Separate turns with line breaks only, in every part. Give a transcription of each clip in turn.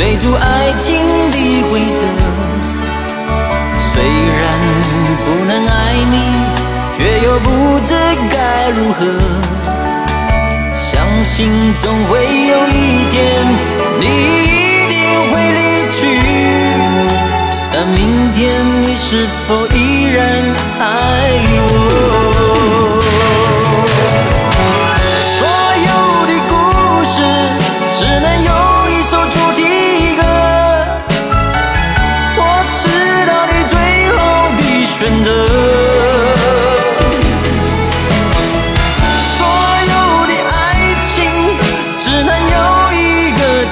追逐爱情的规则，虽然不能爱你，却又不知该如何。相信总会有一天，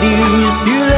with you through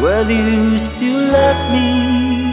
Whether you still love me